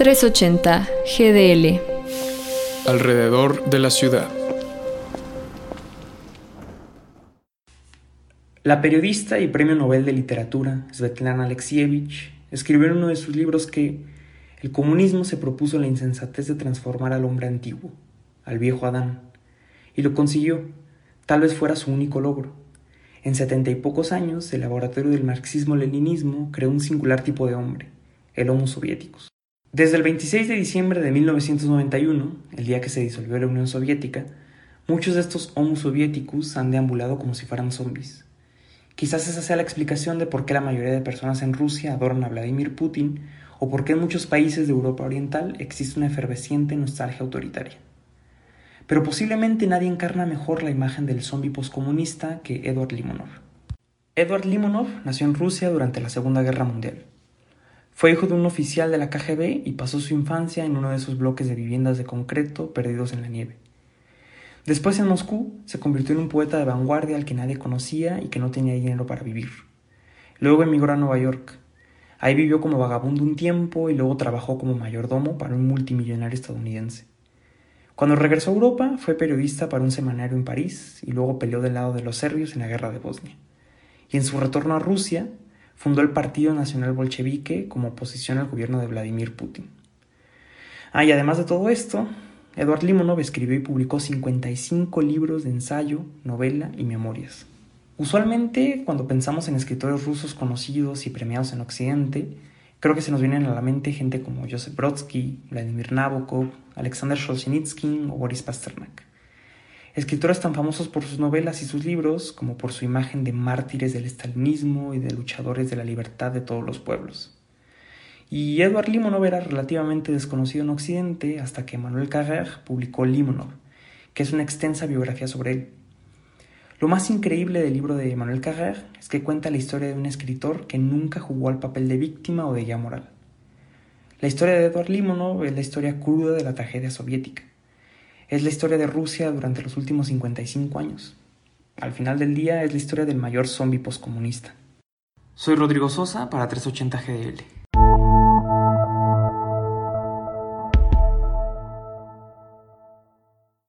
380 GDL. Alrededor de la ciudad. La periodista y premio Nobel de Literatura, Svetlana Alexievich, escribió en uno de sus libros que el comunismo se propuso la insensatez de transformar al hombre antiguo, al viejo Adán, y lo consiguió, tal vez fuera su único logro. En setenta y pocos años, el laboratorio del marxismo-leninismo creó un singular tipo de hombre, el Homo soviéticos. Desde el 26 de diciembre de 1991, el día que se disolvió la Unión Soviética, muchos de estos Homo soviéticos han deambulado como si fueran zombies. Quizás esa sea la explicación de por qué la mayoría de personas en Rusia adoran a Vladimir Putin o por qué en muchos países de Europa Oriental existe una efervesciente nostalgia autoritaria. Pero posiblemente nadie encarna mejor la imagen del zombie poscomunista que Edward Limonov. Edward Limonov nació en Rusia durante la Segunda Guerra Mundial. Fue hijo de un oficial de la KGB y pasó su infancia en uno de esos bloques de viviendas de concreto perdidos en la nieve. Después en Moscú se convirtió en un poeta de vanguardia al que nadie conocía y que no tenía dinero para vivir. Luego emigró a Nueva York. Ahí vivió como vagabundo un tiempo y luego trabajó como mayordomo para un multimillonario estadounidense. Cuando regresó a Europa fue periodista para un semanario en París y luego peleó del lado de los serbios en la guerra de Bosnia. Y en su retorno a Rusia fundó el Partido Nacional Bolchevique como oposición al gobierno de Vladimir Putin. Ah, y además de todo esto, Eduard Limonov escribió y publicó 55 libros de ensayo, novela y memorias. Usualmente, cuando pensamos en escritores rusos conocidos y premiados en Occidente, creo que se nos vienen a la mente gente como Joseph Brodsky, Vladimir Nabokov, Alexander Solzhenitsyn o Boris Pasternak. Escritores tan famosos por sus novelas y sus libros como por su imagen de mártires del estalinismo y de luchadores de la libertad de todos los pueblos. Y Edward Limonov era relativamente desconocido en Occidente hasta que Manuel Carrère publicó Limonov, que es una extensa biografía sobre él. Lo más increíble del libro de Manuel Carrère es que cuenta la historia de un escritor que nunca jugó al papel de víctima o de guía moral. La historia de Edward Limonov es la historia cruda de la tragedia soviética es la historia de Rusia durante los últimos 55 años. Al final del día es la historia del mayor zombie postcomunista. Soy Rodrigo Sosa para 380 GDL.